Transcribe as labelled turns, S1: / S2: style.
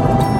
S1: you.